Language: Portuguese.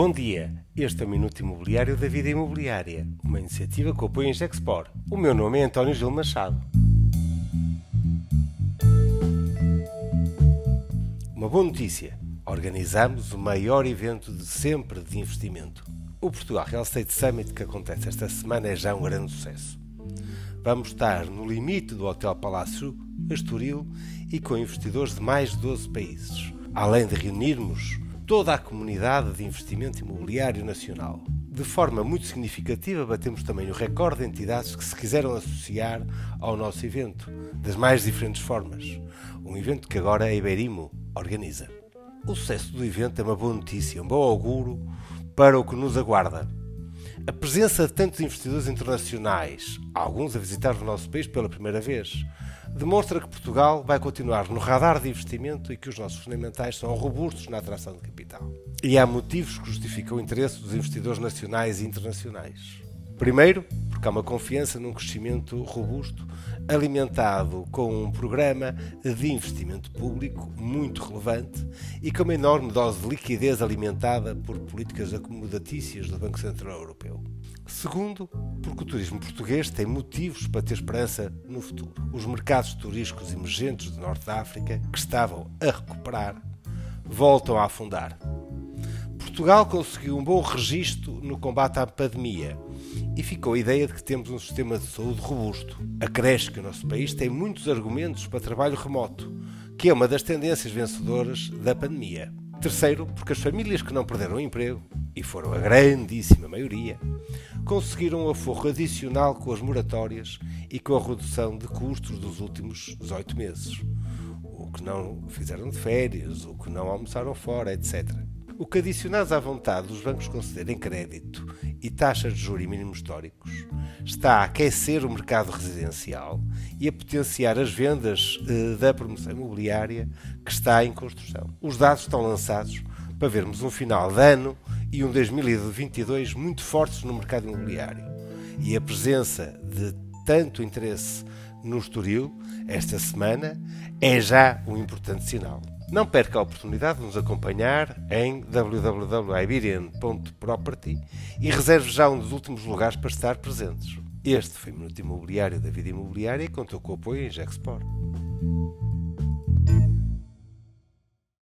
Bom dia, este é o Minuto Imobiliário da Vida Imobiliária, uma iniciativa que apoia em Gexpor. O meu nome é António Gil Machado. Uma boa notícia: organizamos o maior evento de sempre de investimento. O Portugal Real Estate Summit que acontece esta semana é já um grande sucesso. Vamos estar no limite do Hotel Palácio Estoril e com investidores de mais de 12 países, além de reunirmos toda a comunidade de investimento imobiliário nacional. De forma muito significativa, batemos também o recorde de entidades que se quiseram associar ao nosso evento, das mais diferentes formas. Um evento que agora a Iberimo organiza. O sucesso do evento é uma boa notícia, um bom auguro para o que nos aguarda. A presença de tantos investidores internacionais, alguns a visitar o nosso país pela primeira vez, demonstra que Portugal vai continuar no radar de investimento e que os nossos fundamentais são robustos na atração de capital. E há motivos que justificam o interesse dos investidores nacionais e internacionais. Primeiro, porque há uma confiança num crescimento robusto, alimentado com um programa de investimento público muito relevante e com uma enorme dose de liquidez alimentada por políticas acomodatícias do Banco Central Europeu. Segundo, porque o turismo português tem motivos para ter esperança no futuro. Os mercados turísticos emergentes do Norte da África, que estavam a recuperar, voltam a afundar. Portugal conseguiu um bom registro no combate à pandemia e ficou a ideia de que temos um sistema de saúde robusto. Acresce que o nosso país tem muitos argumentos para trabalho remoto, que é uma das tendências vencedoras da pandemia. Terceiro, porque as famílias que não perderam o emprego, e foram a grandíssima maioria, conseguiram um aforro adicional com as moratórias e com a redução de custos dos últimos 18 meses. O que não fizeram de férias, o que não almoçaram fora, etc. O que adicionados à vontade dos bancos concederem crédito e taxas de juros mínimos históricos está a aquecer o mercado residencial e a potenciar as vendas eh, da promoção imobiliária que está em construção. Os dados estão lançados para vermos um final de ano e um 2022 muito fortes no mercado imobiliário. E a presença de tanto interesse no Estoril esta semana é já um importante sinal. Não perca a oportunidade de nos acompanhar em www.iberian.property e reserve já um dos últimos lugares para estar presentes. Este foi o Minuto Imobiliário da Vida Imobiliária e contou com o apoio em Gexport.